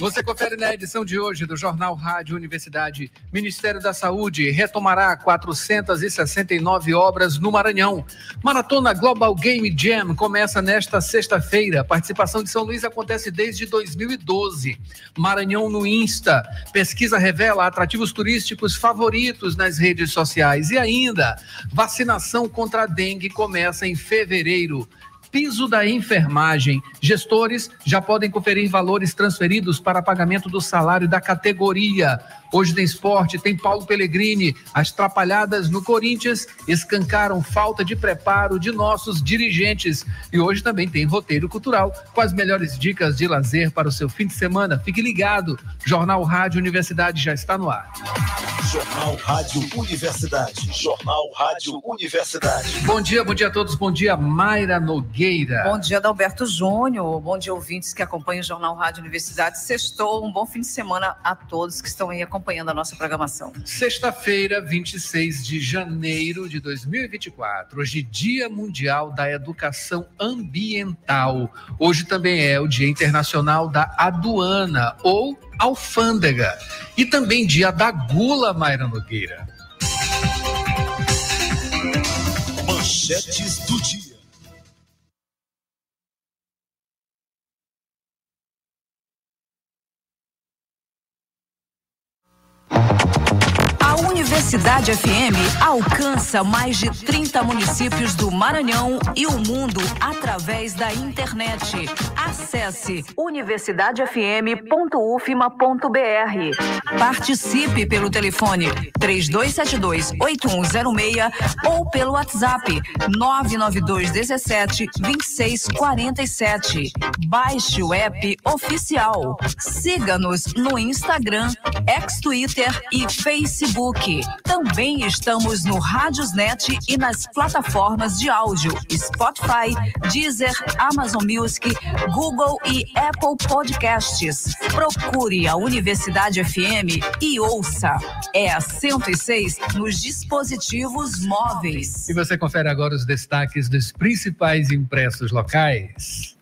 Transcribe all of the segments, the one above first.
Você confere na edição de hoje do Jornal Rádio Universidade. Ministério da Saúde retomará 469 obras no Maranhão. Maratona Global Game Jam começa nesta sexta-feira. Participação de São Luís acontece desde 2012. Maranhão no Insta. Pesquisa revela atrativos turísticos favoritos nas redes sociais. E ainda, vacinação contra a dengue começa em fevereiro. Piso da enfermagem. Gestores já podem conferir valores transferidos para pagamento do salário da categoria. Hoje tem esporte, tem Paulo Pellegrini. As trapalhadas no Corinthians escancaram falta de preparo de nossos dirigentes. E hoje também tem roteiro cultural com as melhores dicas de lazer para o seu fim de semana. Fique ligado. Jornal Rádio Universidade já está no ar. Jornal Rádio Universidade. Jornal Rádio Universidade. Bom dia, bom dia a todos. Bom dia, Mayra Nogueira. Bom dia, Adalberto Júnior. Bom dia, ouvintes que acompanham o Jornal Rádio Universidade. Sextou. Um bom fim de semana a todos que estão aí acompanhando acompanhando a nossa programação. Sexta-feira, 26 de janeiro de 2024. Hoje, Dia Mundial da Educação Ambiental. Hoje também é o Dia Internacional da Aduana ou Alfândega. E também Dia da Gula, Mayra Nogueira. Manchetes do dia. Universidade FM alcança mais de 30 municípios do Maranhão e o mundo através da internet. Acesse universidadefm.ufma.br. Participe pelo telefone 3272-8106 ou pelo WhatsApp 99217-2647. Baixe o app oficial. Siga-nos no Instagram, ex-Twitter e Facebook. Também estamos no Rádiosnet e nas plataformas de áudio Spotify, Deezer, Amazon Music, Google e Apple Podcasts. Procure a Universidade FM e ouça. É a 106 nos dispositivos móveis. E você confere agora os destaques dos principais impressos locais.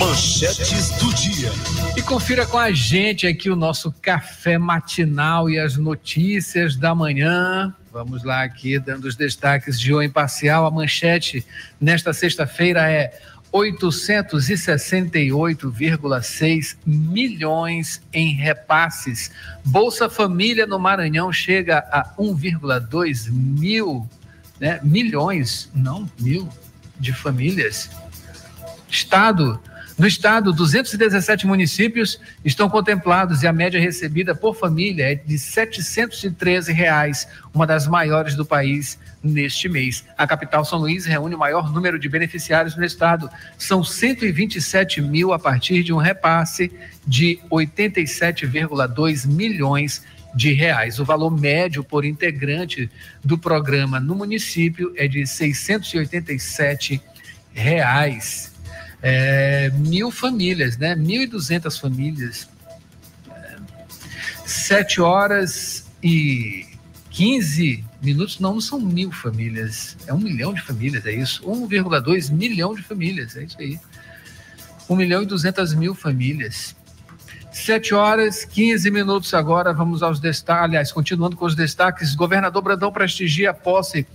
Manchetes do dia. E confira com a gente aqui o nosso café matinal e as notícias da manhã. Vamos lá aqui dando os destaques de O Imparcial. A manchete nesta sexta-feira é 868,6 milhões em repasses. Bolsa Família no Maranhão chega a 1,2 mil, né? Milhões, não mil, de famílias. Estado no estado, 217 municípios estão contemplados e a média recebida por família é de 713 reais, uma das maiores do país neste mês. A capital São Luís reúne o maior número de beneficiários no estado. São 127 mil a partir de um repasse de 87,2 milhões de reais. O valor médio por integrante do programa no município é de 687 reais é, mil famílias, né? 1.200 famílias. É, sete horas e 15 minutos, não, não são mil famílias, é um milhão de famílias, é isso? 1,2 milhão de famílias, é isso aí. 1 milhão e 200 mil famílias. Sete horas, 15 minutos agora, vamos aos destaques, aliás, continuando com os destaques, governador Brandão prestigia a posse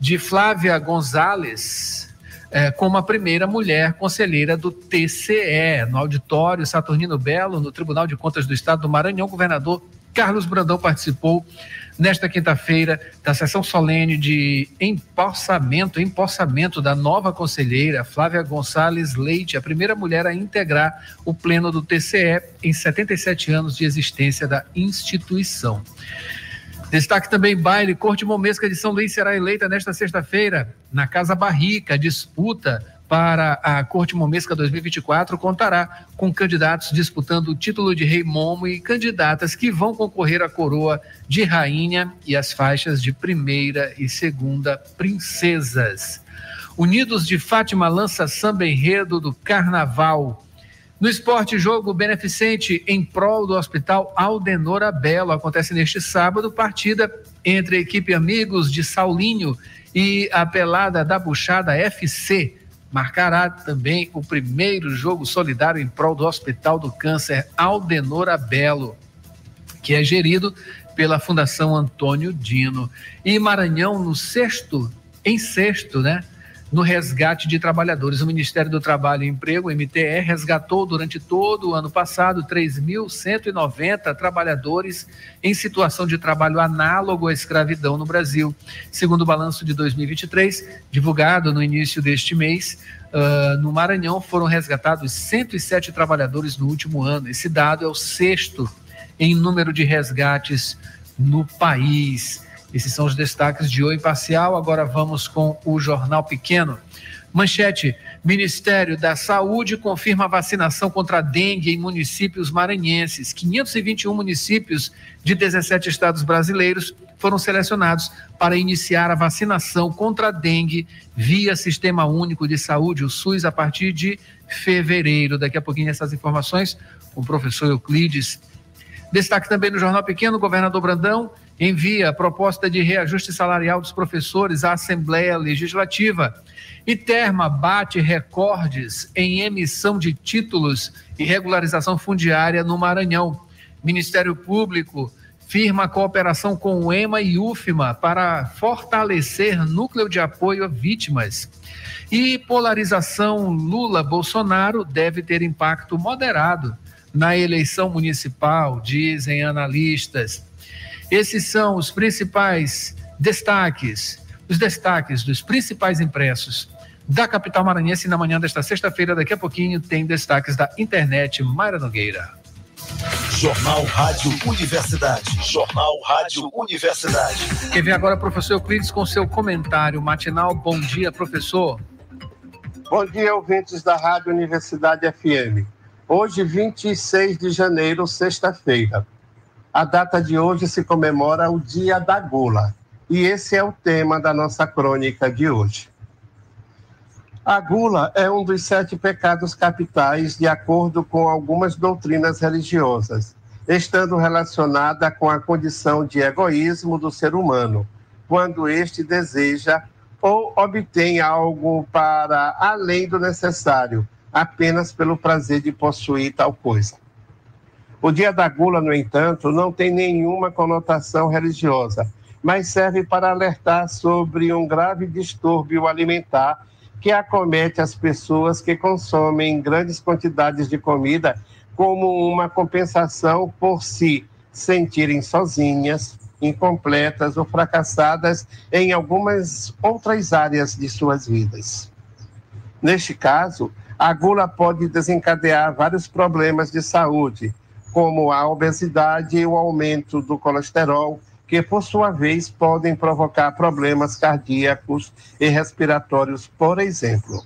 de Flávia Gonzalez, é, como a primeira mulher conselheira do TCE, no auditório Saturnino Belo, no Tribunal de Contas do Estado do Maranhão. Governador Carlos Brandão participou nesta quinta-feira da sessão solene de empossamento, empossamento da nova conselheira Flávia Gonçalves Leite, a primeira mulher a integrar o pleno do TCE em 77 anos de existência da instituição. Destaque também baile, Corte Momesca de São Luís será eleita nesta sexta-feira na Casa Barrica. Disputa para a Corte Momesca 2024 contará com candidatos disputando o título de Rei Momo e candidatas que vão concorrer à coroa de rainha e as faixas de primeira e segunda princesas. Unidos de Fátima lança samba enredo do Carnaval No esporte, jogo beneficente em prol do Hospital Aldenora Belo. Acontece neste sábado, partida entre a equipe Amigos de Saulinho e a pelada da Buchada FC. Marcará também o primeiro jogo solidário em prol do Hospital do Câncer Aldenora Belo, que é gerido pela Fundação Antônio Dino. E Maranhão no sexto, em sexto, né? No resgate de trabalhadores. O Ministério do Trabalho e Emprego, MTE, resgatou durante todo o ano passado 3.190 trabalhadores em situação de trabalho análogo à escravidão no Brasil. Segundo o balanço de 2023, divulgado no início deste mês, uh, no Maranhão foram resgatados 107 trabalhadores no último ano. Esse dado é o sexto em número de resgates no país. Esses são os destaques de O Imparcial. Agora vamos com o Jornal Pequeno. Manchete: Ministério da Saúde confirma vacinação contra a dengue em municípios maranhenses. 521 municípios de 17 estados brasileiros foram selecionados para iniciar a vacinação contra a dengue via Sistema Único de Saúde, o SUS, a partir de fevereiro. Daqui a pouquinho essas informações com o professor Euclides. Destaque também no Jornal Pequeno, governador Brandão envia a proposta de reajuste salarial dos professores à Assembleia Legislativa. E Terma bate recordes em emissão de títulos e regularização fundiária no Maranhão. Ministério Público firma cooperação com o EMA e UFMA para fortalecer núcleo de apoio a vítimas. E polarização Lula-Bolsonaro deve ter impacto moderado na eleição municipal, dizem analistas. Esses são os principais destaques, os destaques dos principais impressos da capital maranhense na manhã desta sexta-feira. Daqui a pouquinho tem destaques da internet Mayra Nogueira. Jornal Rádio Universidade. Jornal Rádio Universidade. Quer ver agora, professor Euclides, com seu comentário matinal. Bom dia, professor. Bom dia, ouvintes da Rádio Universidade FM. Hoje, 26 de janeiro, sexta-feira. A data de hoje se comemora o Dia da Gula. E esse é o tema da nossa crônica de hoje. A gula é um dos sete pecados capitais, de acordo com algumas doutrinas religiosas, estando relacionada com a condição de egoísmo do ser humano, quando este deseja ou obtém algo para além do necessário, apenas pelo prazer de possuir tal coisa. O dia da gula, no entanto, não tem nenhuma conotação religiosa, mas serve para alertar sobre um grave distúrbio alimentar que acomete as pessoas que consomem grandes quantidades de comida como uma compensação por se sentirem sozinhas, incompletas ou fracassadas em algumas outras áreas de suas vidas. Neste caso, a gula pode desencadear vários problemas de saúde, como a obesidade e o aumento do colesterol, que por sua vez podem provocar problemas cardíacos e respiratórios, por exemplo.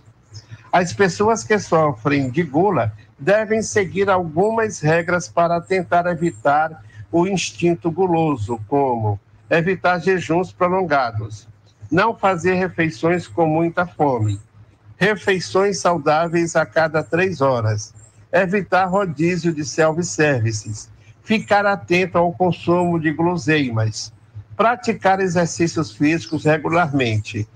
As pessoas que sofrem de gula devem seguir algumas regras para tentar evitar o instinto guloso, como evitar jejuns prolongados, não fazer refeições com muita fome, refeições saudáveis a cada três horas, evitar rodízio de self-services, ficar atento ao consumo de guloseimas, praticar exercícios físicos regularmente,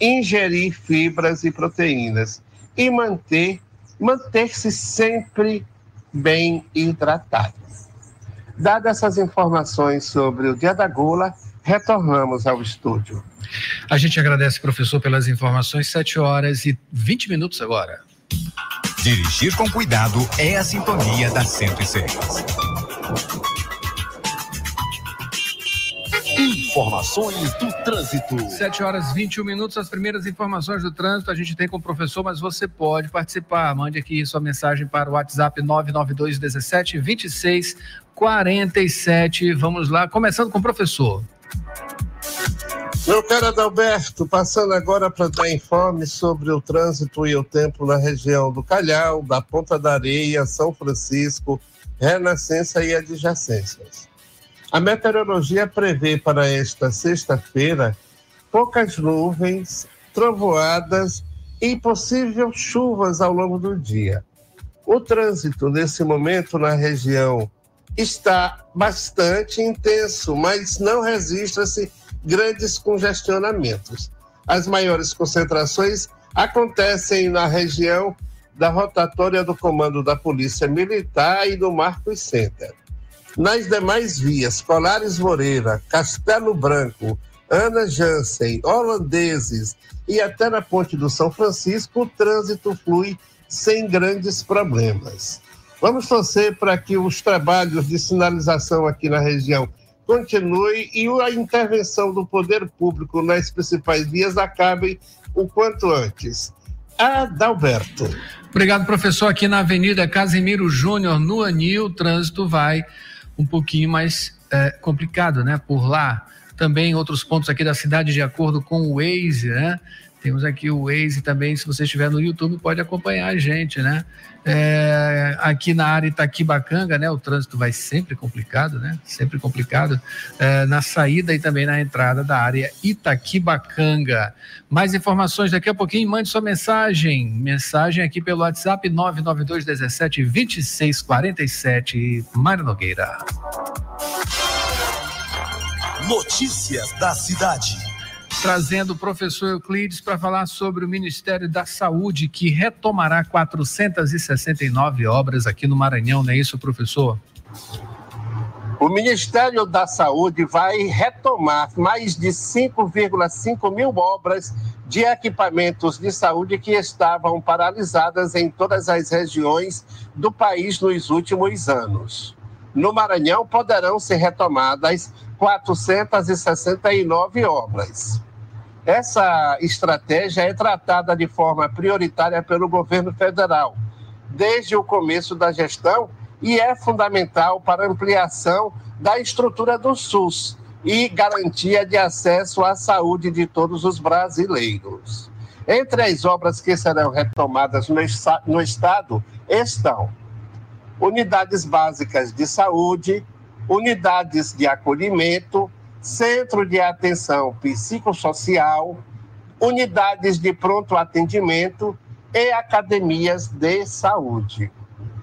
ingerir fibras e proteínas e manter manter-se sempre bem hidratado. Dadas essas informações sobre o Dia da Gula, retornamos ao estúdio. A gente agradece, professor, pelas informações. 7 horas e 20 minutos agora. Dirigir com cuidado é a sintonia da 106. Informações do trânsito. 7 horas 21 minutos. As primeiras informações do trânsito a gente tem com o professor, mas você pode participar. Mande aqui sua mensagem para o WhatsApp 992 17 26 47. Vamos lá, começando com o professor. Meu caro Adalberto, passando agora para dar informe sobre o trânsito e o tempo na região do Calhau, da Ponta da Areia, São Francisco, Renascença e adjacências. A meteorologia prevê para esta sexta-feira poucas nuvens, trovoadas e possível chuvas ao longo do dia. O trânsito nesse momento na região está bastante intenso, mas não registra-se grandes congestionamentos. As maiores concentrações acontecem na região da rotatória do Comando da Polícia Militar e do Marcos Center. Nas demais vias, Colares Moreira, Castelo Branco, Ana Jansen, Holandeses e até na Ponte do São Francisco, o trânsito flui sem grandes problemas. Vamos torcer para que os trabalhos de sinalização aqui na região continuem e a intervenção do poder público nas principais vias acabe o quanto antes. Adalberto. Obrigado, professor. Aqui na Avenida Casimiro Júnior, no Anil, o trânsito vai um pouquinho mais é, complicado, né? Por lá. Também outros pontos aqui da cidade, de acordo com o Waze, né? Temos aqui o Waze também, se você estiver no YouTube, pode acompanhar a gente, né? É, aqui na área Itaquibacanga, né? O trânsito vai sempre complicado, né? Sempre complicado. É, na saída e também na entrada da área Itaquibacanga. Mais informações daqui a pouquinho, mande sua mensagem. Mensagem aqui pelo WhatsApp 992 17 26 47. Mário Nogueira. Notícias da cidade trazendo o professor Euclides para falar sobre o Ministério da Saúde, que retomará 469 obras aqui no Maranhão, não é isso, professor? O Ministério da Saúde vai retomar mais de 5,5 mil obras de equipamentos de saúde que estavam paralisadas em todas as regiões do país nos últimos anos. No Maranhão poderão ser retomadas 469 obras. Essa estratégia é tratada de forma prioritária pelo governo federal desde o começo da gestão e é fundamental para a ampliação da estrutura do SUS e garantia de acesso à saúde de todos os brasileiros. Entre as obras que serão retomadas no, estado estão unidades básicas de saúde, unidades de acolhimento, centro de atenção psicossocial, unidades de pronto atendimento e academias de saúde.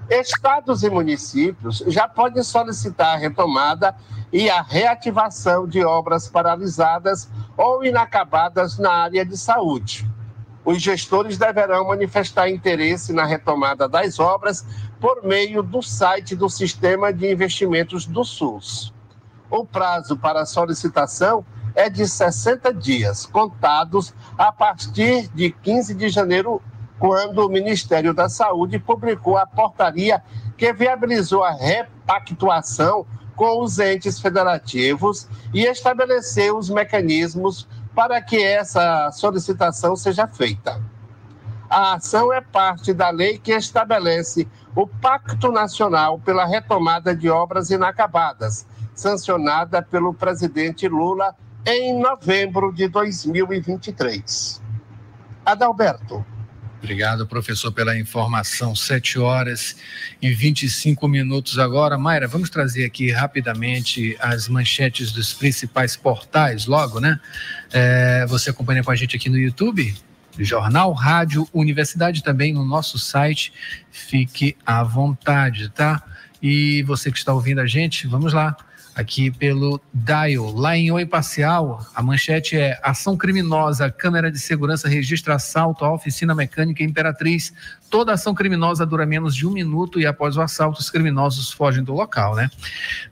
Estados e municípios já podem solicitar a retomada e a reativação de obras paralisadas ou inacabadas na área de saúde. Os gestores deverão manifestar interesse na retomada das obras por meio do site do Sistema de Investimentos do SUS. O prazo para solicitação é de 60 dias, contados a partir de 15 de janeiro, quando o Ministério da Saúde publicou a portaria que viabilizou a repactuação com os entes federativos e estabeleceu os mecanismos para que essa solicitação seja feita. A ação é parte da lei que estabelece o Pacto Nacional pela Retomada de Obras Inacabadas, sancionada pelo presidente Lula em novembro de 2023. Adalberto. Obrigado, professor, pela informação. Sete horas e 25 minutos agora. Mayra, vamos trazer aqui rapidamente as manchetes dos principais portais, logo, né? É, você acompanha com a gente aqui no YouTube? Jornal Rádio Universidade também no nosso site. Fique à vontade, tá? E você que está ouvindo a gente, vamos lá aqui pelo Dial. Lá em Oi Parcial, a manchete é Ação criminosa, câmera de segurança registra assalto à oficina mecânica Imperatriz. Toda ação criminosa dura menos de um minuto e após o assalto, os criminosos fogem do local, né?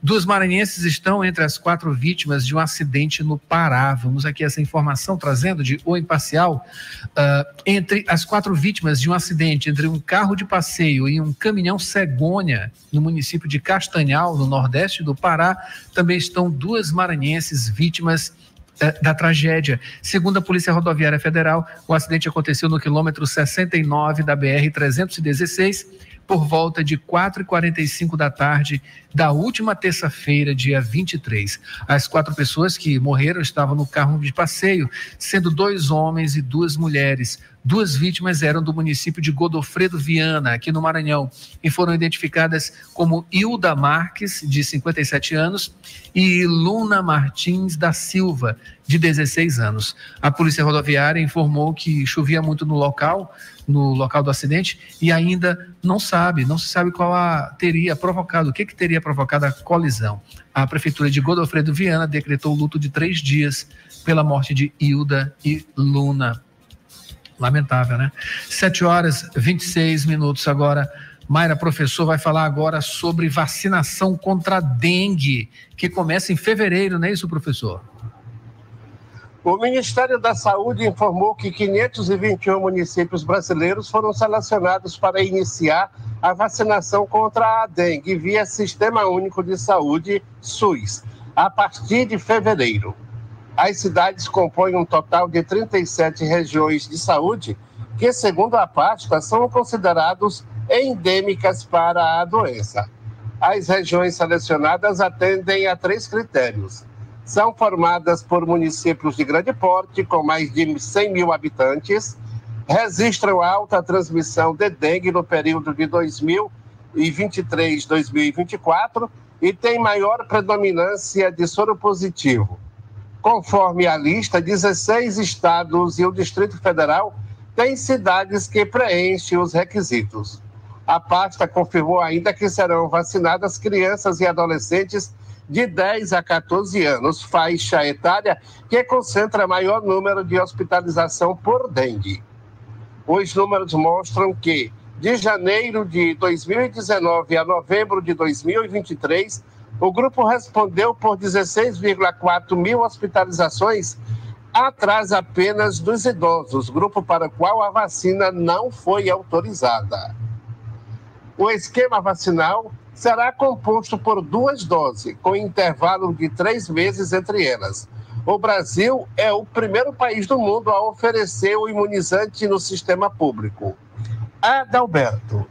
Duas maranhenses estão entre as quatro vítimas de um acidente no Pará. Vamos aqui essa informação trazendo de O Imparcial. Uh, entre as quatro vítimas de um acidente entre um carro de passeio e um caminhão cegonha no município de Castanhal, no nordeste do Pará, também estão duas maranhenses vítimas eh, da tragédia. Segundo a Polícia Rodoviária Federal, o acidente aconteceu no quilômetro 69 da BR-316, por volta de 4h45 da tarde da última terça-feira, dia 23. As quatro pessoas que morreram estavam no carro de passeio, sendo dois homens e duas mulheres. Duas vítimas eram do município de Godofredo Viana, aqui no Maranhão, e foram identificadas como Hilda Marques, de 57 anos, e Luna Martins da Silva, de 16 anos. A Polícia Rodoviária informou que chovia muito no local, no local do acidente, e ainda não sabe, não se sabe qual a, teria provocado, o que, que teria provocado a colisão. A Prefeitura de Godofredo Viana decretou luto de três dias pela morte de Hilda e Luna. Lamentável, né? 7 horas 26 minutos agora. Mayra, professor, vai falar agora sobre vacinação contra dengue, que começa em fevereiro, não é isso, professor? O Ministério da Saúde informou que 521 municípios brasileiros foram selecionados para iniciar a vacinação contra a dengue via Sistema Único de Saúde, SUS, a partir de fevereiro. As cidades compõem um total de 37 regiões de saúde que, segundo a pasta, são considerados endêmicas para a doença. As regiões selecionadas atendem a três critérios. São formadas por municípios de grande porte, com mais de 100 mil habitantes, registram alta transmissão de dengue no período de 2023-2024 e têm maior predominância de soro positivo. Conforme a lista, 16 estados e o Distrito Federal têm cidades que preenchem os requisitos. A pasta confirmou ainda que serão vacinadas crianças e adolescentes de 10 a 14 anos, faixa etária que concentra maior número de hospitalização por dengue. Os números mostram que, de janeiro de 2019 a novembro de 2023, o grupo respondeu por 16,4 mil hospitalizações, atrás apenas dos idosos, grupo para o qual a vacina não foi autorizada. O esquema vacinal será composto por duas doses, com intervalo de três meses entre elas. O Brasil é o primeiro país do mundo a oferecer o imunizante no sistema público. Adalberto.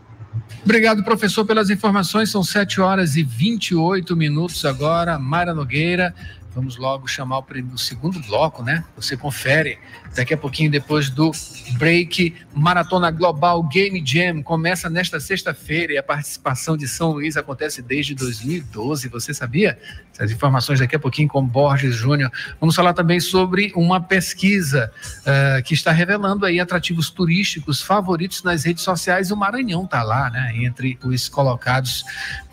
Obrigado, professor, pelas informações. São 7 horas e 28 minutos agora. Mara Nogueira, vamos logo chamar o, o segundo bloco, né? Você confere daqui a pouquinho, depois do break. Maratona Global Game Jam começa nesta sexta-feira e a participação de São Luís acontece desde 2012. Você sabia? Essas informações daqui a pouquinho com Borges Júnior. Vamos falar também sobre uma pesquisa uh, que está revelando aí atrativos turísticos favoritos nas redes sociais. O Maranhão está lá, né? Entre os colocados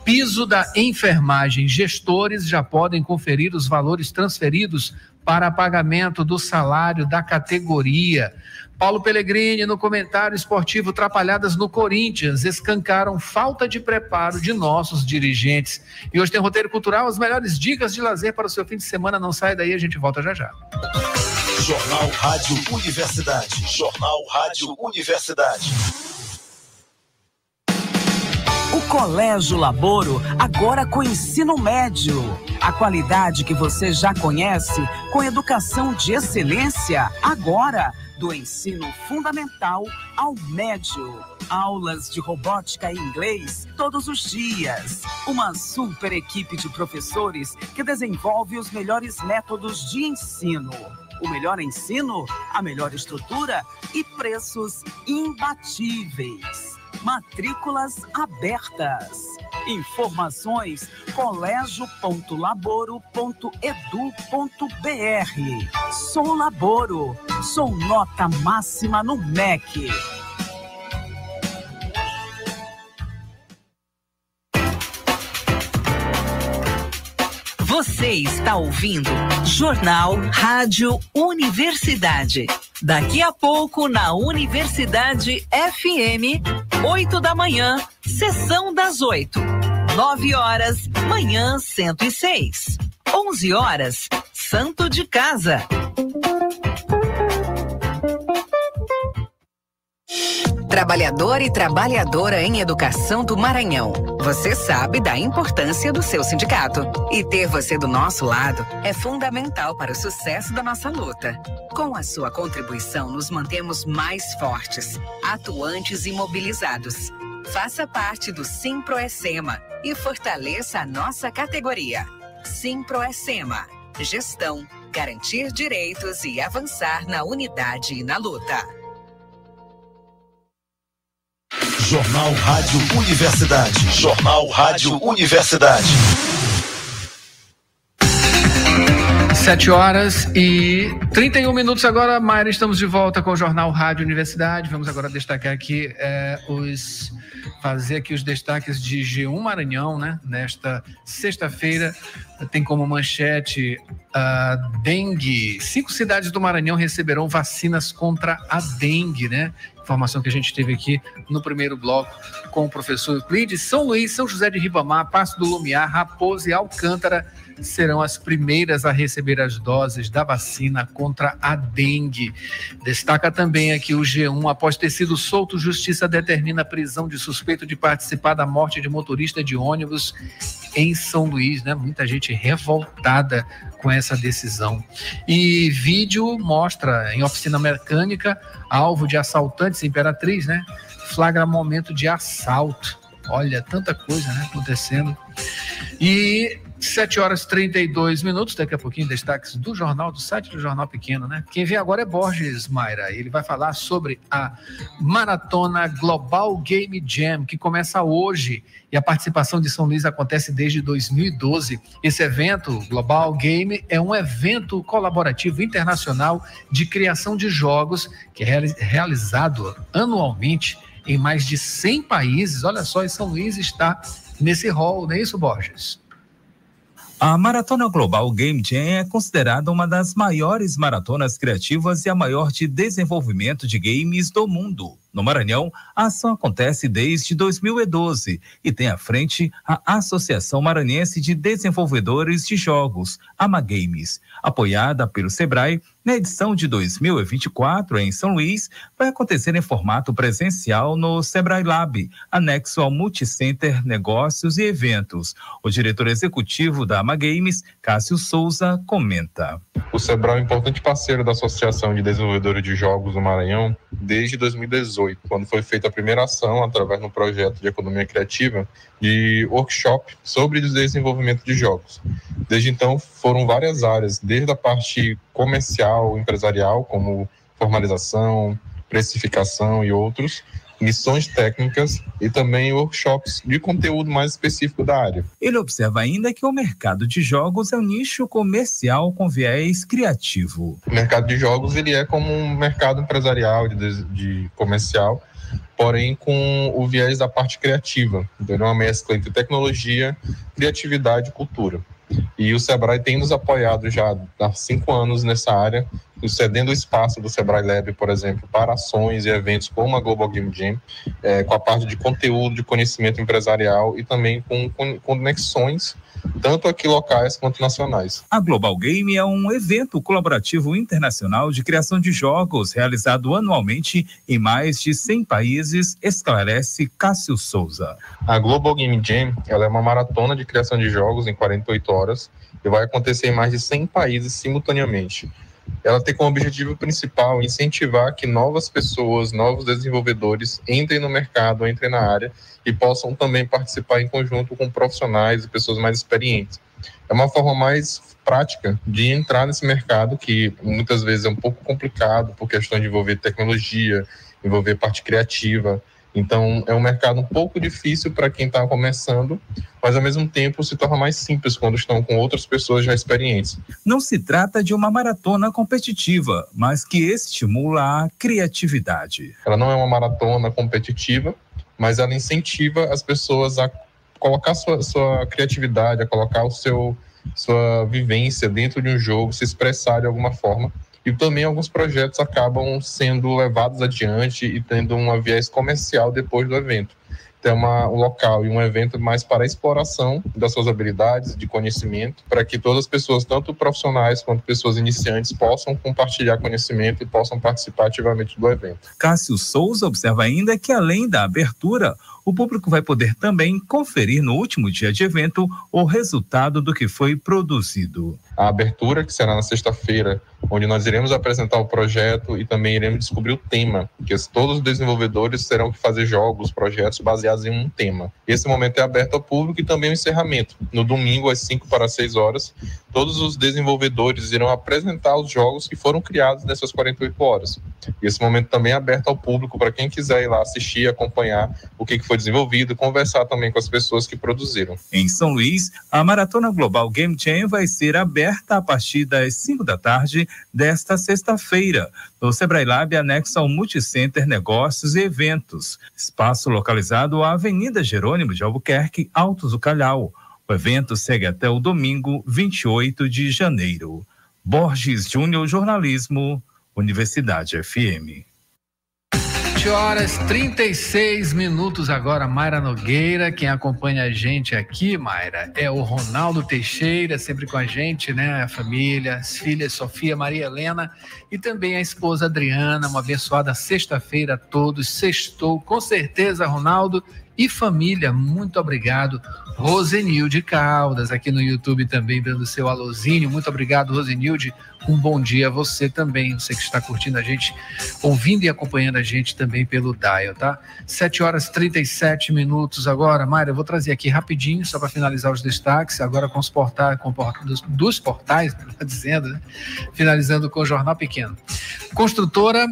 Piso da enfermagem. Gestores já podem conferir os valores transferidos para pagamento do salário da categoria. Paulo Pellegrini, no comentário esportivo Trapalhadas no Corinthians, escancaram falta de preparo de nossos dirigentes. E hoje tem roteiro cultural, as melhores dicas de lazer para o seu fim de semana. Não sai daí, a gente volta já já. Jornal Rádio Universidade. Jornal Rádio Universidade. Colégio Laboro, agora com ensino médio. A qualidade que você já conhece, com educação de excelência, agora do ensino fundamental ao médio. Aulas de robótica e inglês todos os dias. Uma super equipe de professores que desenvolve os melhores métodos de ensino. O melhor ensino, a melhor estrutura e preços imbatíveis matrículas abertas. Informações colégio.laboro.edu.br. Sou Laboro, sou nota máxima no MEC. Você está ouvindo Jornal Rádio Universidade. Daqui a pouco na Universidade FM, 8 da manhã, sessão das 8. 9 horas, manhã 106. 11 horas, Santo de Casa. Trabalhador e trabalhadora em educação do Maranhão. Você sabe da importância do seu sindicato. E ter você do nosso lado é fundamental para o sucesso da nossa luta. Com a sua contribuição, nos mantemos mais fortes, atuantes e mobilizados. Faça parte do Simproecema e fortaleça a nossa categoria. Simproecema. Gestão, garantir direitos e avançar na unidade e na luta. Jornal Rádio Universidade. Jornal Rádio Universidade. Sete horas e 31 minutos agora, Mayra, estamos de volta com o Jornal Rádio Universidade. Vamos agora destacar aqui é, os fazer aqui os destaques de G1 Maranhão, né? Nesta sexta-feira tem como manchete a dengue. Cinco cidades do Maranhão receberão vacinas contra a dengue, né? Informação que a gente teve aqui no primeiro bloco com o professor Euclides. São Luís, São José de Ribamar, Passo do Lumiar, Raposo e Alcântara serão as primeiras a receber as doses da vacina contra a dengue. Destaca também aqui o G1, após ter sido solto, justiça determina a prisão de suspeito de participar da morte de motorista de ônibus em São Luís, né? Muita gente revoltada com essa decisão. E vídeo mostra em oficina mecânica alvo de assaltantes Imperatriz, né? Flagra momento de assalto. Olha, tanta coisa né, acontecendo. E 7 horas e 32 minutos, daqui a pouquinho, destaques do jornal, do site do Jornal Pequeno, né? Quem vem agora é Borges Mayra. Ele vai falar sobre a Maratona Global Game Jam, que começa hoje e a participação de São Luís acontece desde 2012. Esse evento, Global Game, é um evento colaborativo internacional de criação de jogos que é realizado anualmente em mais de 100 países. Olha só, e São Luís está nesse rol, não é isso, Borges? A Maratona Global Game Jam é considerada uma das maiores maratonas criativas e a maior de desenvolvimento de games do mundo. No Maranhão, a ação acontece desde 2012 e tem à frente a Associação Maranhense de Desenvolvedores de Jogos, AmaGames. Apoiada pelo Sebrae, na edição de 2024 em São Luís, vai acontecer em formato presencial no Sebrae Lab, anexo ao Multicenter Negócios e Eventos. O diretor executivo da AmaGames, Cássio Souza, comenta. O Sebrae é um importante parceiro da Associação de Desenvolvedores de Jogos do Maranhão desde 2018 2018, quando foi feita a primeira ação, através de um projeto de economia criativa, de workshop sobre desenvolvimento de jogos. Desde então, foram várias áreas, desde a parte comercial, empresarial, como formalização, precificação e outros, missões técnicas e também workshops de conteúdo mais específico da área. Ele observa ainda que o mercado de jogos é um nicho comercial com viés criativo. O mercado de jogos ele é como um mercado empresarial de, de comercial, porém com o viés da parte criativa. Então, é uma mescla entre tecnologia, criatividade e cultura. E o Sebrae tem nos apoiado já há cinco anos nessa área, cedendo o espaço do Sebrae Lab, por exemplo, para ações e eventos como a Global Game Jam, é, com a parte de conteúdo, de conhecimento empresarial e também com, com conexões tanto aqui locais quanto nacionais. A Global Game é um evento colaborativo internacional de criação de jogos realizado anualmente em mais de 100 países, esclarece Cássio Souza. A Global Game Jam ela é uma maratona de criação de jogos em 48 horas e vai acontecer em mais de 100 países simultaneamente ela tem como objetivo principal incentivar que novas pessoas, novos desenvolvedores entrem no mercado, entrem na área e possam também participar em conjunto com profissionais e pessoas mais experientes. É uma forma mais prática de entrar nesse mercado que muitas vezes é um pouco complicado por questão de envolver tecnologia, envolver parte criativa, então, é um mercado um pouco difícil para quem está começando, mas ao mesmo tempo se torna mais simples quando estão com outras pessoas já experientes. Não se trata de uma maratona competitiva, mas que estimula a criatividade. Ela não é uma maratona competitiva, mas ela incentiva as pessoas a colocar sua, sua criatividade, a colocar o seu sua vivência dentro de um jogo, se expressar de alguma forma e também alguns projetos acabam sendo levados adiante e tendo uma viés comercial depois do evento. Então, uma, um local e um evento mais para a exploração das suas habilidades, de conhecimento, para que todas as pessoas, tanto profissionais quanto pessoas iniciantes, possam compartilhar conhecimento e possam participar ativamente do evento. Cássio Souza observa ainda que, além da abertura, o público vai poder também conferir no último dia de evento o resultado do que foi produzido. A abertura, que será na sexta-feira, onde nós iremos apresentar o projeto e também iremos descobrir o tema, que todos os desenvolvedores terão que fazer jogos, projetos baseados em um tema. Esse momento é aberto ao público e também o encerramento. No domingo, às 5 para 6 horas, todos os desenvolvedores irão apresentar os jogos que foram criados nessas 48 horas. Esse momento também é aberto ao público para quem quiser ir lá assistir, acompanhar o que foi desenvolvido, conversar também com as pessoas que produziram. Em São Luís, a Maratona Global Game Jam vai ser aberta a partir das 5 da tarde desta sexta-feira, no Sebrae Lab anexo ao Multicenter Negócios e Eventos, espaço localizado à Avenida Jerônimo de Albuquerque, Altos do Calhau. O evento segue até o domingo, 28 de janeiro. Borges Júnior Jornalismo, Universidade FM. 7 horas 36 minutos agora, Mayra Nogueira. Quem acompanha a gente aqui, Mayra, é o Ronaldo Teixeira, sempre com a gente, né? A família, as filhas Sofia, Maria Helena e também a esposa Adriana. Uma abençoada sexta-feira a todos. Sextou, com certeza, Ronaldo e família. Muito obrigado. Rosenilde Caldas, aqui no YouTube também, dando seu alôzinho. Muito obrigado, Rosenilde. Um bom dia a você também, você que está curtindo a gente, ouvindo e acompanhando a gente também pelo Dial, tá? 7 horas e 37 minutos agora. Mário, eu vou trazer aqui rapidinho, só para finalizar os destaques, agora com os portais, com dos, dos portais, dizendo, né? Finalizando com o Jornal Pequeno. Construtora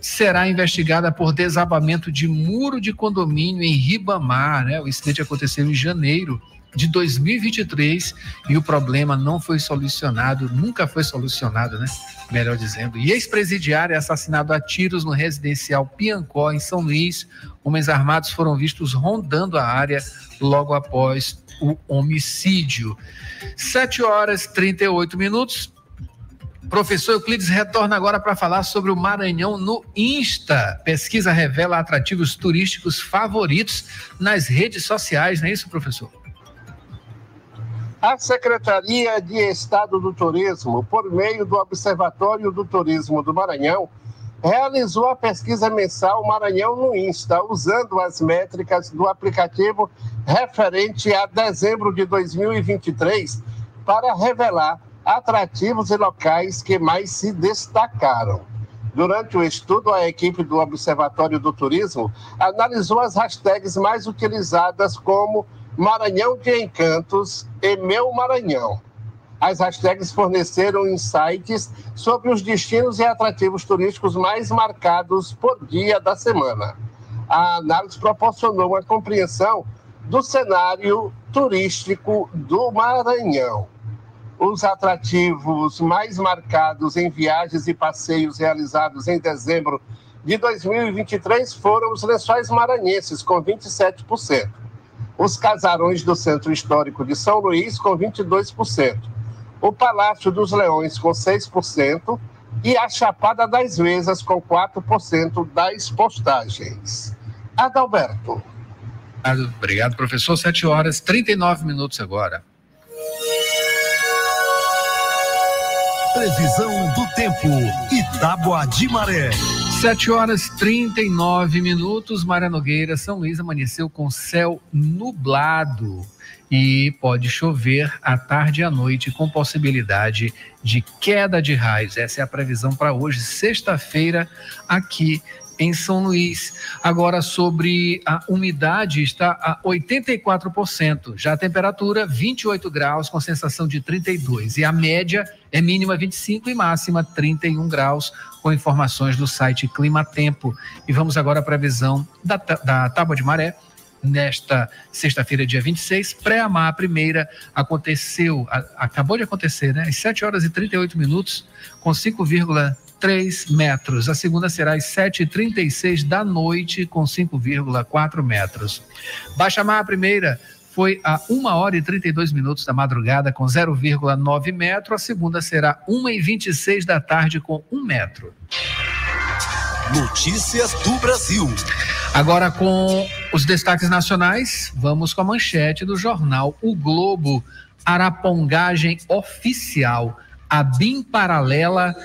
será investigada por desabamento de muro de condomínio em Ribamar. Né? O incidente aconteceu em janeiro de 2023 e o problema não foi solucionado, nunca foi solucionado, né? Melhor dizendo. E ex-presidiário é assassinado a tiros no residencial Piancó, em São Luís. Homens armados foram vistos rondando a área logo após o homicídio. 7 horas e 38 minutos. Professor Euclides retorna agora para falar sobre o Maranhão no Insta. Pesquisa revela atrativos turísticos favoritos nas redes sociais, não é isso, professor? A Secretaria de Estado do Turismo, por meio do Observatório do Turismo do Maranhão, realizou a pesquisa mensal Maranhão no Insta, usando as métricas do aplicativo referente a dezembro de 2023 para revelar atrativos e locais que mais se destacaram. Durante o estudo, a equipe do Observatório do Turismo analisou as hashtags mais utilizadas como Maranhão de Encantos e Meu Maranhão. As hashtags forneceram insights sobre os destinos e atrativos turísticos mais marcados por dia da semana. A análise proporcionou uma compreensão do cenário turístico do Maranhão os atrativos mais marcados em viagens e passeios realizados em dezembro de 2023 foram os lençóis maranhenses, com 27%, os casarões do Centro Histórico de São Luís, com 22%, o Palácio dos Leões, com 6%, e a Chapada das Vezas, com 4% das postagens. Adalberto. Obrigado, professor. 7 horas 39 minutos agora. Previsão do tempo. Itágua de Maré. 7 horas 39 minutos. Maria Nogueira, São Luís amanheceu com céu nublado e pode chover à tarde e à noite com possibilidade de queda de raios. Essa é a previsão para hoje, sexta-feira, aqui em São Luís. Agora, sobre a umidade, está a 84%. Já a temperatura, 28 graus, com sensação de 32. E a média é mínima 25 e máxima 31 graus, com informações do site Clima Tempo. E vamos agora à previsão da, da tábua de maré. Nesta sexta-feira, dia 26, pré-amar, a primeira aconteceu, a, acabou de acontecer, né? Às 7 horas e 38 minutos, com 5,3 3 metros. A segunda será às 7h36 da noite, com 5,4 metros. Baixa Mar, a primeira, foi a 1 hora e 32 minutos da madrugada, com 0,9 metro. A segunda será 1 e 26 da tarde, com 1 metro. Notícias do Brasil. Agora, com os destaques nacionais, vamos com a manchete do jornal O Globo. Arapongagem oficial. A BIM paralela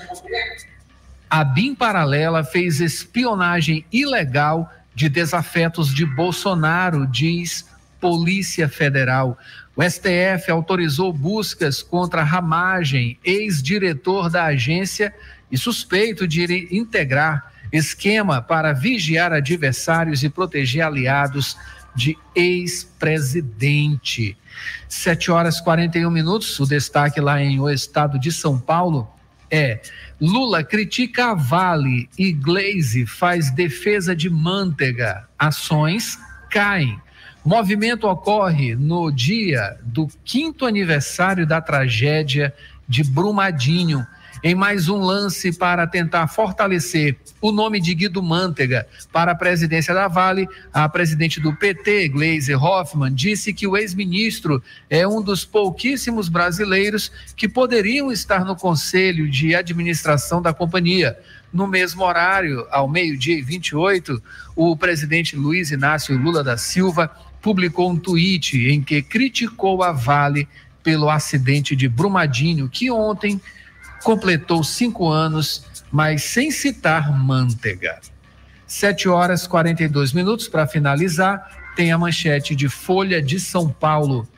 a BIM Paralela fez espionagem ilegal de desafetos de Bolsonaro, diz Polícia Federal. O STF autorizou buscas contra Ramagem, ex-diretor da agência e suspeito de integrar esquema para vigiar adversários e proteger aliados de ex-presidente. 7 horas 41 minutos. O destaque lá em o estado de São Paulo é: Lula critica a Vale e Glaze faz defesa de manteiga. Ações caem. Movimento ocorre no dia do quinto aniversário da tragédia de Brumadinho em mais um lance para tentar fortalecer o nome de Guido Mantega para a presidência da Vale, a presidente do PT, Gleise Hoffmann, disse que o ex-ministro é um dos pouquíssimos brasileiros que poderiam estar no conselho de administração da companhia. No mesmo horário, ao meio-dia e 28, o presidente Luiz Inácio Lula da Silva publicou um tweet em que criticou a Vale pelo acidente de Brumadinho, que ontem completou cinco anos, mas sem citar manteiga. Sete horas 42 minutos para finalizar, tem a manchete de Folha de São Paulo,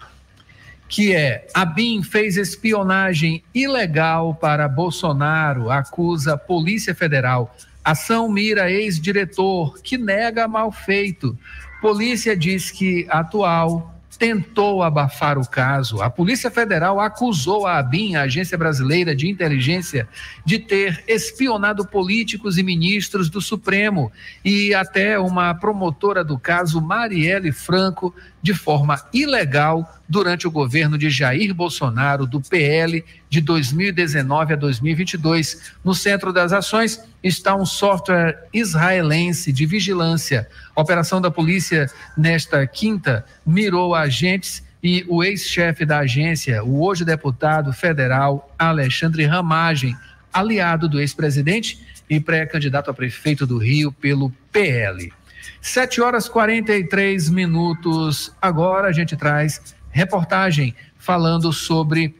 que é: a BIM fez espionagem ilegal para Bolsonaro, acusa Polícia Federal. Ação mira ex-diretor que nega mal feito. Polícia diz que atual tentou abafar o caso. A Polícia Federal acusou a ABIN, a Agência Brasileira de Inteligência, de ter espionado políticos e ministros do Supremo e até uma promotora do caso, Marielle Franco, de forma ilegal durante o governo de Jair Bolsonaro, do PL, de 2019 a 2022. No centro das ações está um software israelense de vigilância. A operação da polícia nesta quinta mirou agentes e o ex-chefe da agência, o hoje deputado federal Alexandre Ramagem, aliado do ex-presidente e pré-candidato a prefeito do Rio pelo PL. 7 horas 43 minutos. Agora a gente traz reportagem falando sobre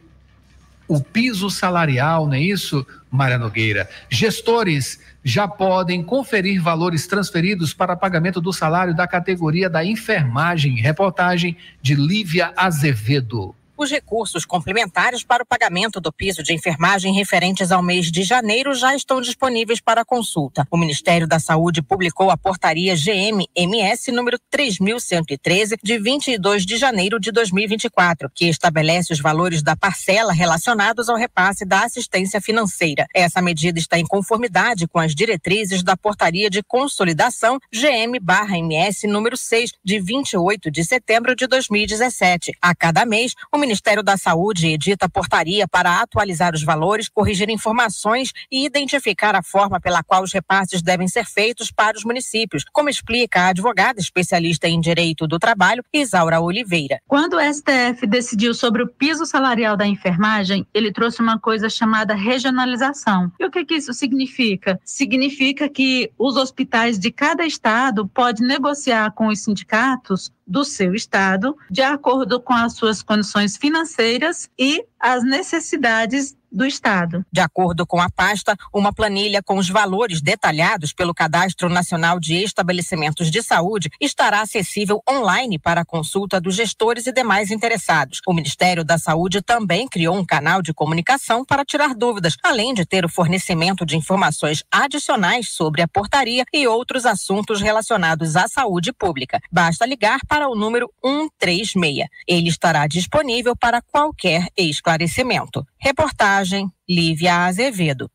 o piso salarial, não é isso, Maria Nogueira? Gestores já podem conferir valores transferidos para pagamento do salário da categoria da enfermagem. Reportagem de Lívia Azevedo. Os recursos complementares para o pagamento do piso de enfermagem referentes ao mês de janeiro já estão disponíveis para consulta. O Ministério da Saúde publicou a portaria GMMS número 3113 de 22 de janeiro de 2024, que estabelece os valores da parcela relacionados ao repasse da assistência financeira. Essa medida está em conformidade com as diretrizes da portaria de consolidação GM/MS número 6 de 28 de setembro de 2017. A cada mês, o Ministério da Saúde edita portaria para atualizar os valores, corrigir informações e identificar a forma pela qual os repasses devem ser feitos para os municípios, como explica a advogada especialista em direito do trabalho, Isaura Oliveira. Quando o STF decidiu sobre o piso salarial da enfermagem, ele trouxe uma coisa chamada regionalização. E o que, que isso significa? Significa que os hospitais de cada estado podem negociar com os sindicatos do seu estado, de acordo com as suas condições financeiras e as necessidades do Estado. De acordo com a pasta, uma planilha com os valores detalhados pelo Cadastro Nacional de Estabelecimentos de Saúde estará acessível online para consulta dos gestores e demais interessados. O Ministério da Saúde também criou um canal de comunicação para tirar dúvidas, além de ter o fornecimento de informações adicionais sobre a portaria e outros assuntos relacionados à saúde pública. Basta ligar para o número 136. Ele estará disponível para qualquer esclarecimento. Reportagem Lívia Azevedo.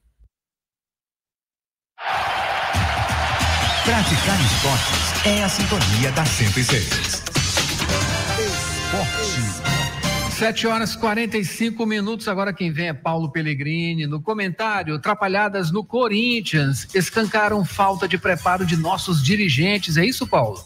Praticar esportes é a sintonia da 106. Esporte. 7 horas 45 minutos. Agora quem vem é Paulo Pellegrini. No comentário, atrapalhadas no Corinthians escancaram falta de preparo de nossos dirigentes. É isso, Paulo?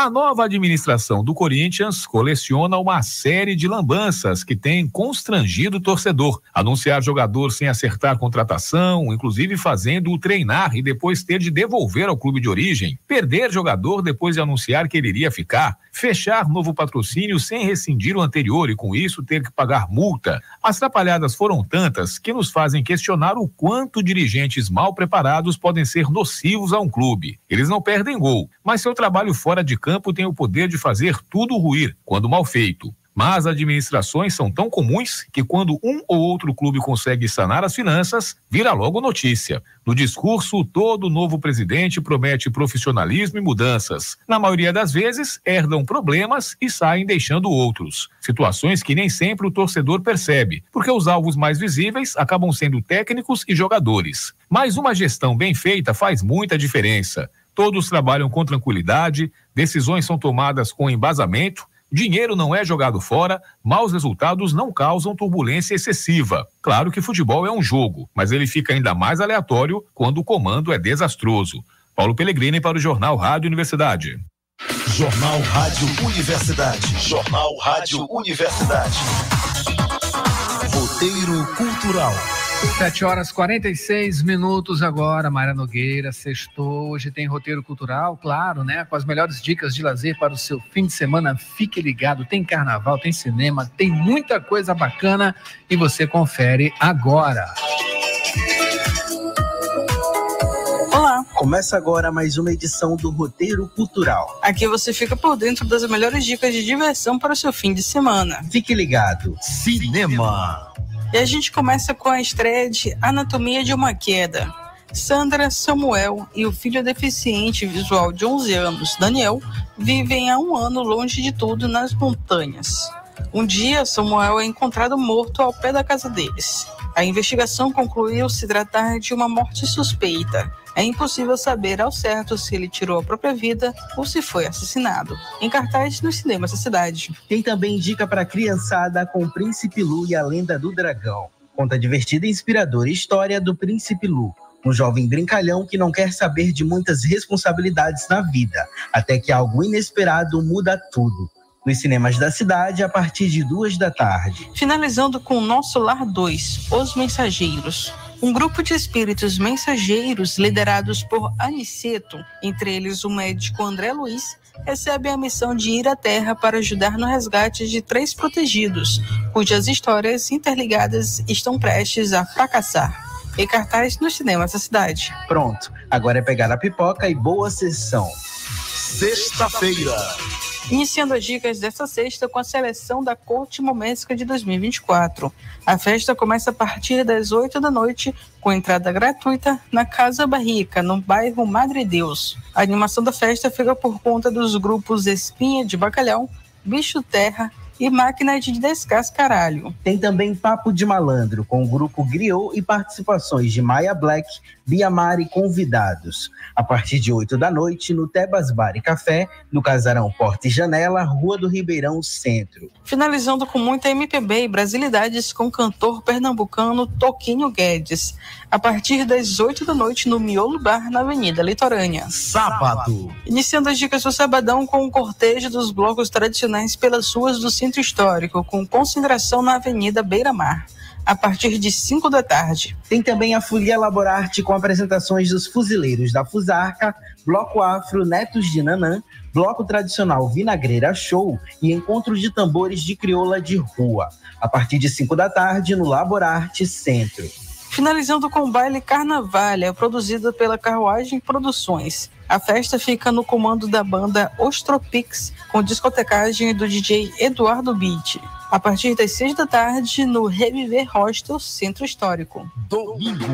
A nova administração do Corinthians coleciona uma série de lambanças que tem constrangido o torcedor. Anunciar jogador sem acertar contratação, inclusive fazendo-o treinar e depois ter de devolver ao clube de origem. Perder jogador depois de anunciar que ele iria ficar. Fechar novo patrocínio sem rescindir o anterior e com isso ter que pagar multa. As atrapalhadas foram tantas que nos fazem questionar o quanto dirigentes mal preparados podem ser nocivos a um clube. Eles não perdem gol, mas seu trabalho fora de campo tem o poder de fazer tudo ruir, quando mal feito. Mas administrações são tão comuns que quando um ou outro clube consegue sanar as finanças, vira logo notícia. No discurso, todo novo presidente promete profissionalismo e mudanças. Na maioria das vezes, herdam problemas e saem deixando outros. Situações que nem sempre o torcedor percebe, porque os alvos mais visíveis acabam sendo técnicos e jogadores. Mas uma gestão bem feita faz muita diferença. Todos trabalham com tranquilidade, decisões são tomadas com embasamento, dinheiro não é jogado fora, maus resultados não causam turbulência excessiva. Claro que futebol é um jogo, mas ele fica ainda mais aleatório quando o comando é desastroso. Paulo Pellegrini para o Jornal Rádio Universidade. Jornal Rádio Universidade. Jornal Rádio Universidade. Roteiro Cultural. 7 horas 46 minutos agora, Mara Nogueira, sextou. Hoje tem roteiro cultural, claro, né? Com as melhores dicas de lazer para o seu fim de semana. Fique ligado, tem carnaval, tem cinema, tem muita coisa bacana e você confere agora. Olá! Começa agora mais uma edição do Roteiro Cultural. Aqui você fica por dentro das melhores dicas de diversão para o seu fim de semana. Fique ligado. Cinema. E a gente começa com a estreia de Anatomia de uma Queda. Sandra, Samuel e o filho deficiente visual de 11 anos, Daniel, vivem há um ano longe de tudo nas montanhas. Um dia, Samuel é encontrado morto ao pé da casa deles. A investigação concluiu se tratar de uma morte suspeita. É impossível saber ao certo se ele tirou a própria vida ou se foi assassinado. Em cartaz nos cinemas da cidade. Tem também dica para criançada com Príncipe Lu e a Lenda do Dragão. Conta a divertida e inspiradora história do Príncipe Lu, um jovem brincalhão que não quer saber de muitas responsabilidades na vida, até que algo inesperado muda tudo nos cinemas da cidade a partir de duas da tarde. Finalizando com Nosso Lar 2, Os Mensageiros. Um grupo de espíritos mensageiros liderados por Aniceto, entre eles o médico André Luiz, recebe a missão de ir à Terra para ajudar no resgate de três protegidos, cujas histórias interligadas estão prestes a fracassar. Em cartaz nos cinemas da cidade. Pronto, agora é pegar a pipoca e boa sessão. Sexta-feira. Iniciando as dicas desta sexta com a seleção da Corte Momesca de 2024. A festa começa a partir das 8 da noite, com entrada gratuita na Casa Barrica, no bairro Madre Deus. A animação da festa fica por conta dos grupos Espinha de Bacalhau, Bicho Terra e Máquina de Descascaralho. Tem também Papo de Malandro, com o grupo Griot e participações de Maia Black, Biamar e convidados. A partir de 8 da noite, no Tebas Bar e Café, no Casarão Porta e Janela, Rua do Ribeirão Centro. Finalizando com muita MPB e brasilidades com o cantor pernambucano Toquinho Guedes. A partir das 8 da noite, no Miolo Bar, na Avenida Litorânea. Sábado. Iniciando as dicas do sabadão com o cortejo dos blocos tradicionais pelas ruas do Centro Histórico, com concentração na Avenida Beira Mar a partir de 5 da tarde. Tem também a Folia Laborarte com apresentações dos fuzileiros da Fusarca, Bloco Afro Netos de Nanã, Bloco Tradicional Vinagreira Show e Encontro de Tambores de Crioula de Rua, a partir de 5 da tarde no Laborarte Centro. Finalizando com o baile Carnavalha, produzido pela Carruagem Produções. A festa fica no comando da banda Ostropix, com discotecagem do DJ Eduardo Beat. A partir das seis da tarde, no Reviver Hostel Centro Histórico. Domingo.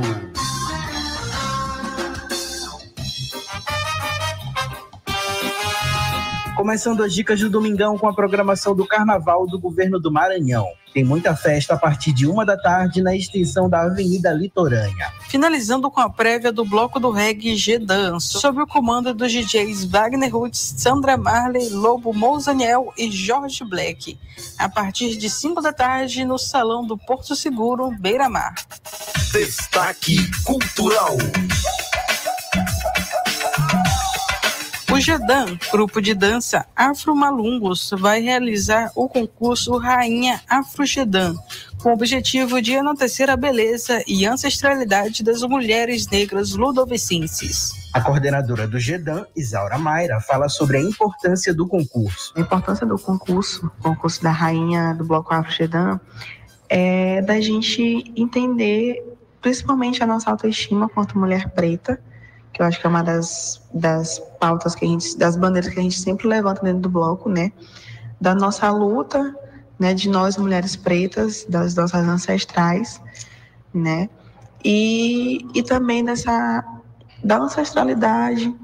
Começando as dicas do Domingão com a programação do Carnaval do Governo do Maranhão. Tem muita festa a partir de uma da tarde na extensão da Avenida Litorânea. Finalizando com a prévia do bloco do reggae G-Dan, sob o comando dos DJs Wagner Roots, Sandra Marley, Lobo Mouzaniel e Jorge Black. A partir de 5 da tarde no Salão do Porto Seguro, Beira Mar. Destaque Cultural. O Jadan, grupo de dança Afro Malungos, vai realizar o concurso Rainha Afro Jadan, com o objetivo de enaltecer a beleza e ancestralidade das mulheres negras ludovicenses. A coordenadora do GEDAN, Isaura Mayra, fala sobre a importância do concurso. A importância do concurso, concurso da rainha do Bloco Afro GEDAN, é da gente entender principalmente a nossa autoestima quanto mulher preta, que eu acho que é uma das, das pautas que a gente, das bandeiras que a gente sempre levanta dentro do bloco, né? Da nossa luta né, de nós mulheres pretas, das nossas ancestrais, né, e, e também dessa da ancestralidade,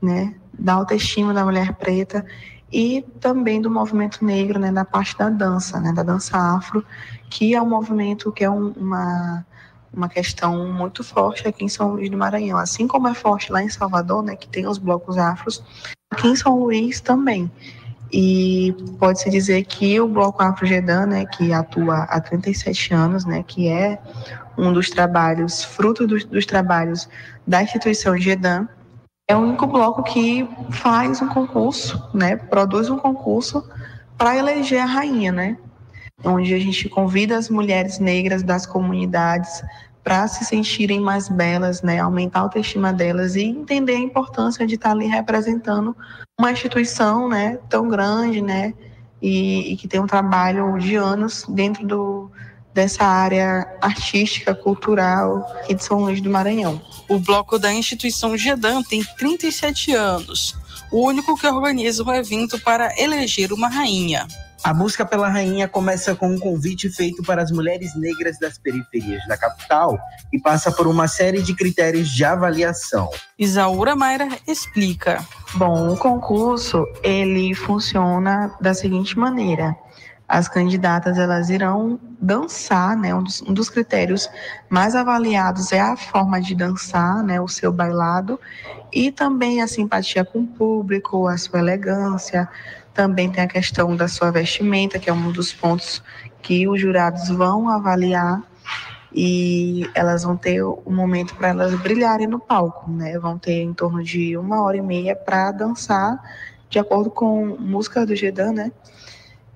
né, da autoestima da mulher preta e também do movimento negro, né, na parte da dança, né, da dança afro, que é um movimento que é um, uma uma questão muito forte aqui em São Luís do Maranhão, assim como é forte lá em Salvador, né, que tem os blocos afros, aqui em São Luís também. E pode-se dizer que o Bloco Afro Gedan, né, que atua há 37 anos, né, que é um dos trabalhos, fruto dos, dos trabalhos da instituição Gedan, é o único bloco que faz um concurso, né, produz um concurso para eleger a rainha, né, onde a gente convida as mulheres negras das comunidades para se sentirem mais belas, né, aumentar a autoestima delas e entender a importância de estar ali representando uma instituição, né, tão grande, né, e, e que tem um trabalho de anos dentro do, dessa área artística, cultural aqui de São Luís do Maranhão. O bloco da instituição GEDAN tem 37 anos, o único que organiza um evento para eleger uma rainha. A busca pela rainha começa com um convite feito para as mulheres negras das periferias da capital e passa por uma série de critérios de avaliação. Isaura Mayra explica. Bom, o concurso ele funciona da seguinte maneira: as candidatas elas irão dançar, né? Um dos, um dos, critérios mais avaliados é a forma de dançar, né? O seu bailado e também a simpatia com o público, a sua elegância. Também tem a questão da sua vestimenta, que é um dos pontos que os jurados vão avaliar e elas vão ter um momento para elas brilharem no palco, né? Vão ter em torno de uma hora e meia para dançar de acordo com música do Gedan, né?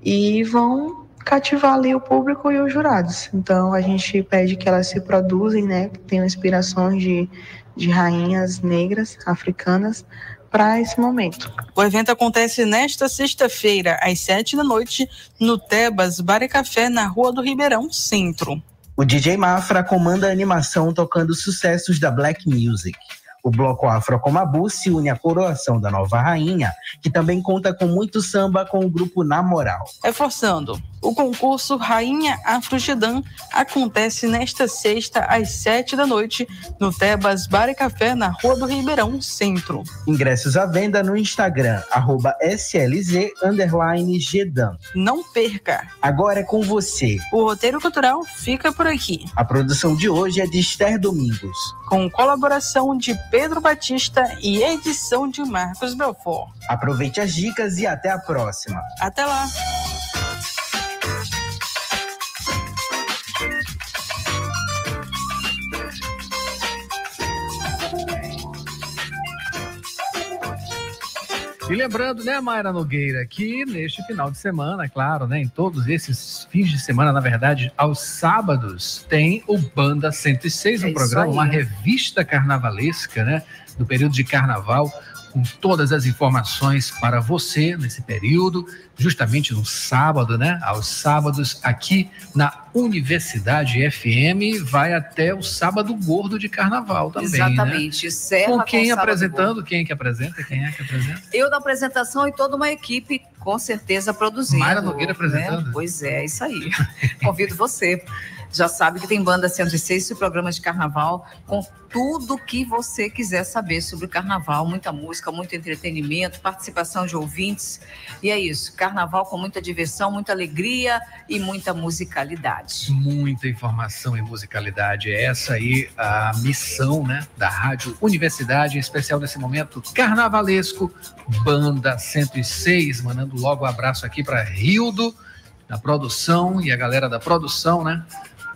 E vão cativar ali o público e os jurados. Então a gente pede que elas se produzem, né? Que tenham inspirações de, de rainhas negras africanas para esse momento. O evento acontece nesta sexta-feira, às sete da noite, no Tebas Bar e Café, na Rua do Ribeirão, Centro. O DJ Mafra comanda a animação tocando sucessos da Black Music. O bloco Afro Comabu se une à coroação da nova rainha, que também conta com muito samba com o grupo Na Moral. Reforçando, o concurso Rainha Afrogedan acontece nesta sexta às sete da noite no Tebas Bar e Café na Rua do Ribeirão Centro. Ingressos à venda no Instagram arroba slz Gedan. Não perca! Agora é com você. O roteiro cultural fica por aqui. A produção de hoje é de Esther Domingos. Com colaboração de Pedro Batista e edição de Marcos Belfort. Aproveite as dicas e até a próxima. Até lá! E lembrando, né, Mayra Nogueira, que neste final de semana, claro, né, em todos esses fins de semana, na verdade, aos sábados, tem o Banda 106, um é programa, uma revista carnavalesca, né, do período de carnaval, com todas as informações para você nesse período, justamente no sábado, né? Aos sábados aqui na Universidade FM, vai até o sábado gordo de carnaval também. Né? Exatamente. Né? Serra com quem com apresentando? Quem é que apresenta? Quem é que apresenta? Eu da apresentação e toda uma equipe, com certeza, produzindo. Mayra Nogueira apresentando? Né? Pois é, isso aí. Convido você já sabe que tem Banda 106 e programa de carnaval com tudo que você quiser saber sobre o carnaval, muita música, muito entretenimento, participação de ouvintes. E é isso, carnaval com muita diversão, muita alegria e muita musicalidade. Muita informação e musicalidade. É essa aí a missão, né, da Rádio Universidade, em especial nesse momento carnavalesco, Banda 106, mandando logo um abraço aqui para Rildo, da produção e a galera da produção, né?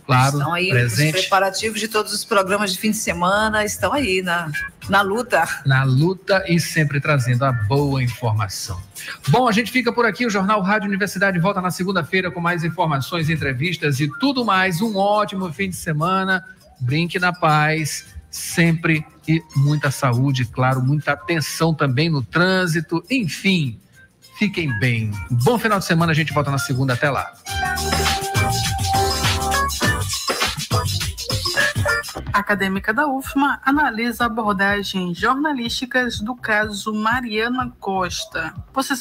Claro, estão aí presente. Os preparativos de todos os programas de fim de semana estão aí na, na luta. Na luta e sempre trazendo a boa informação. Bom, a gente fica por aqui. O Jornal Rádio Universidade volta na segunda-feira com mais informações, entrevistas e tudo mais. Um ótimo fim de semana. Brinque na paz, sempre e muita saúde, claro, muita atenção também no trânsito. Enfim, fiquem bem. Bom final de semana. A gente volta na segunda. Até lá. Acadêmica da UFMA analisa abordagens jornalísticas do caso Mariana Costa. Você sabe